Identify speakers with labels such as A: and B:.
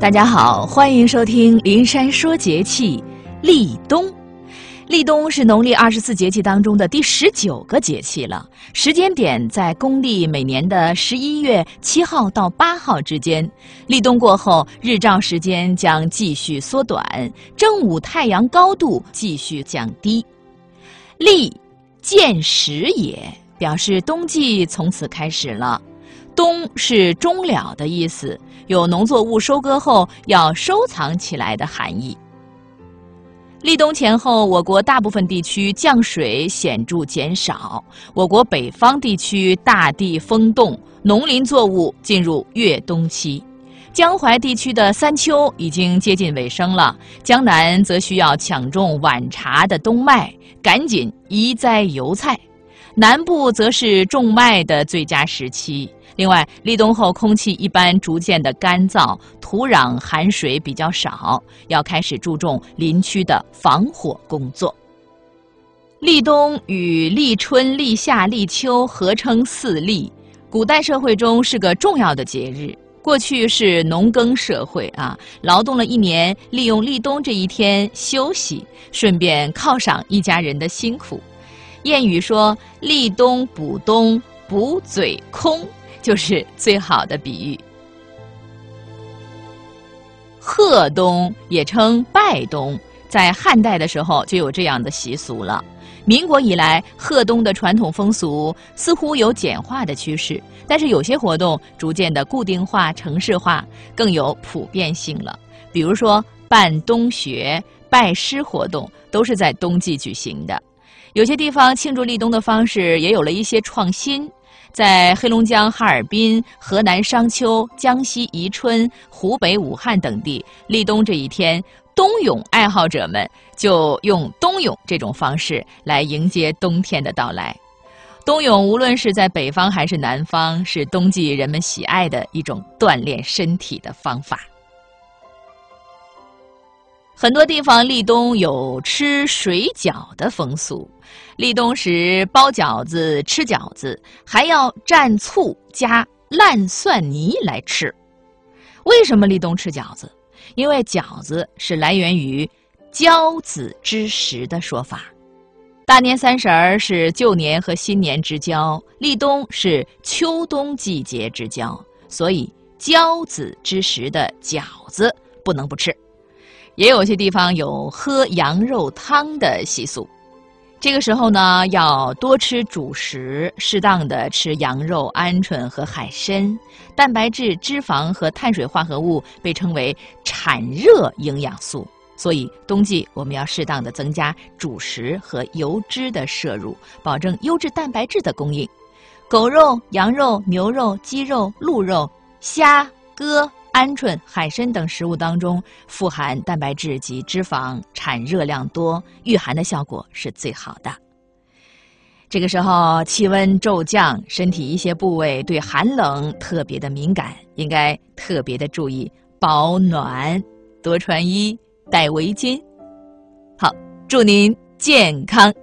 A: 大家好，欢迎收听《林山说节气》。立冬，立冬是农历二十四节气当中的第十九个节气了，时间点在公历每年的十一月七号到八号之间。立冬过后，日照时间将继续缩短，正午太阳高度继续降低。立，见始也，表示冬季从此开始了。冬是终了的意思，有农作物收割后要收藏起来的含义。立冬前后，我国大部分地区降水显著减少，我国北方地区大地封冻，农林作物进入越冬期。江淮地区的三秋已经接近尾声了，江南则需要抢种晚茶的冬麦，赶紧移栽油菜。南部则是种麦的最佳时期。另外，立冬后空气一般逐渐的干燥，土壤含水比较少，要开始注重林区的防火工作。立冬与立春、立夏、立秋合称四立，古代社会中是个重要的节日。过去是农耕社会啊，劳动了一年，利用立冬这一天休息，顺便犒赏一家人的辛苦。谚语说：“立冬补冬，补嘴空。”就是最好的比喻。贺冬也称拜冬，在汉代的时候就有这样的习俗了。民国以来，贺冬的传统风俗似乎有简化的趋势，但是有些活动逐渐的固定化、城市化，更有普遍性了。比如说办冬学、拜师活动，都是在冬季举行的。有些地方庆祝立冬的方式也有了一些创新。在黑龙江哈尔滨、河南商丘、江西宜春、湖北武汉等地，立冬这一天，冬泳爱好者们就用冬泳这种方式来迎接冬天的到来。冬泳无论是在北方还是南方，是冬季人们喜爱的一种锻炼身体的方法。很多地方立冬有吃水饺的风俗，立冬时包饺子、吃饺子，还要蘸醋加烂蒜泥来吃。为什么立冬吃饺子？因为饺子是来源于交子之时的说法。大年三十儿是旧年和新年之交，立冬是秋冬季节之交，所以交子之时的饺子不能不吃。也有些地方有喝羊肉汤的习俗，这个时候呢，要多吃主食，适当的吃羊肉、鹌鹑和海参，蛋白质、脂肪和碳水化合物被称为产热营养素，所以冬季我们要适当的增加主食和油脂的摄入，保证优质蛋白质的供应。狗肉、羊肉、牛肉、鸡肉、鹿肉、虾、鸽。鹌鹑、海参等食物当中富含蛋白质及脂肪，产热量多，御寒的效果是最好的。这个时候气温骤降，身体一些部位对寒冷特别的敏感，应该特别的注意保暖，多穿衣，戴围巾。好，祝您健康。